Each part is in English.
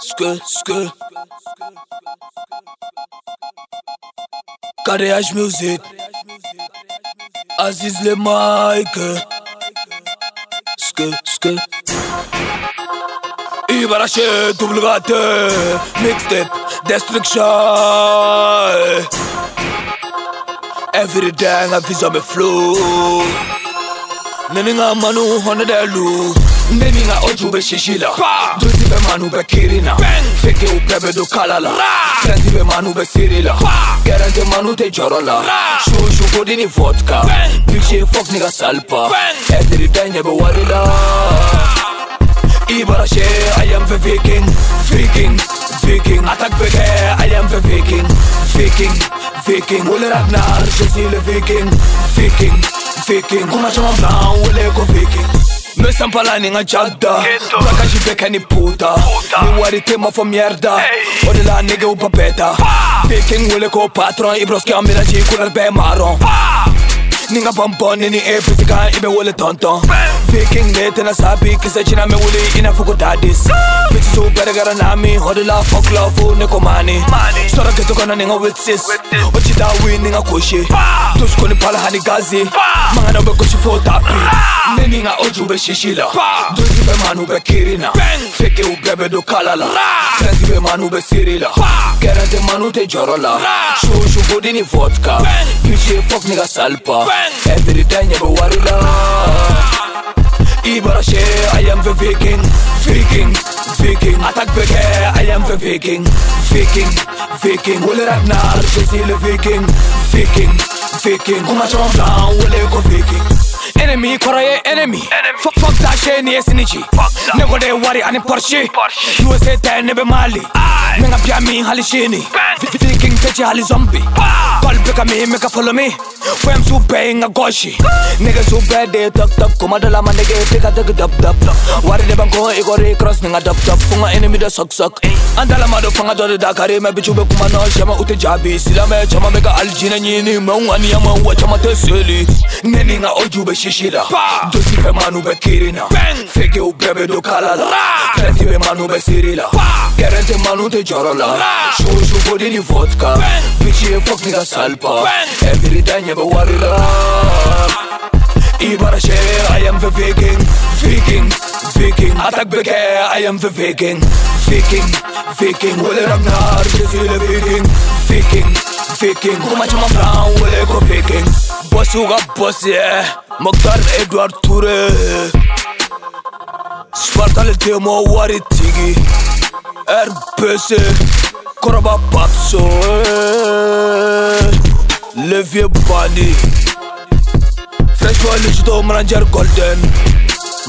Skö, skö. Carreage Music. Aziz Le Mic. Skö, skö. Ibra Chee, gâte. Mixtape, destruction. Every day I feel some flow. Nene nga manu hona nga oju be shishila. Druzi be manu be kirina. Feke u plebe do kalala. Trenzi be manu be sirila. Garante manu te jorola. Shu shu kodini vodka. Biche fuck nigga salpa. Day nye be warila. Ibra Chee I am the viking. Viking Viking. Attack beke I am the viking. Viking Viking. Wole Ragnar le viking. Viking Viking. Kuna wole ko viking Me sampala ni nga jagda Braka jibeka ni puta. Ni wari tema fo mierda. Ode la nigga u papeta Viking wole ko patron Ibroski amira ji kular be marron Ninga bonbon ni e putika ibe wole tonton Viking ne tena sabi kisa china me wuli ina fuko dadis So better gara nami hodi la fuck love ne ko mani Sora keto kona ninga with sis Ochi da wi ninga koshi Tus koni pala hani gazi. Manga na be koshi fo tapi Ne ninga oju be shishila Duzi be manu be kirina. Feke u bebe do kalala. Trenzi be manu be sirila. Gerante manu te jorola. Shu shu fodi ni vodka. Bitch fuck nigga salpa. Every day nye be warila Ibra Chee, I am the viking. Viking, Attack beke, I am the viking. Viking, viking Wole Ragnar, je suis le viking. Viking, viking Kuma chama blanc, wole ko viking? Enemy, koraye enemy. Fuck, fuck that shit, ni esinichi Nego de wari ani Porsche. USA te nebe Mali. Menga pia mi hali shini. Viking techi hali zombie Call beka mi, meka follow me. Fem su pay nga goshi. Nigga su bad de tuk tuk Kuma de la man nigga fika tuk dup dup Wari de banko igore cross ninga dup dup Funga enemy de suck suck. Andala mado fanga dode dakare Me bichu be kuma no shama ute jabi. Sila me chama meka aljina nyini Me ungani ya mawa chama te seli Neni nga oju be shishira Dosi fe manu be kirina. Feke u bebe do kalala. Plenty be manu be sirila. Gerente manu te jorola Shu shu body ni vodka. Bitch fuck nigga salpa Every day nye be warila Ibara I am the viking Viking, viking. Attack beke, I am the viking Viking, viking. Wole Ragnar, je suis le viking Viking, viking. Kuma chama blanc, wole ko viking. Boss uga boss yeah. Mokhtar Edward Touré Sparta le demo wari tigi. RPC Koroba Papso. eh. Vieux Fresh boy legito manager golden.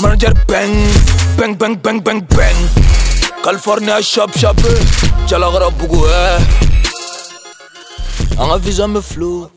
Manager bang Bang bang bang bang bang. California shop shop eh. Jalagara bugu eh. Anga visa me flow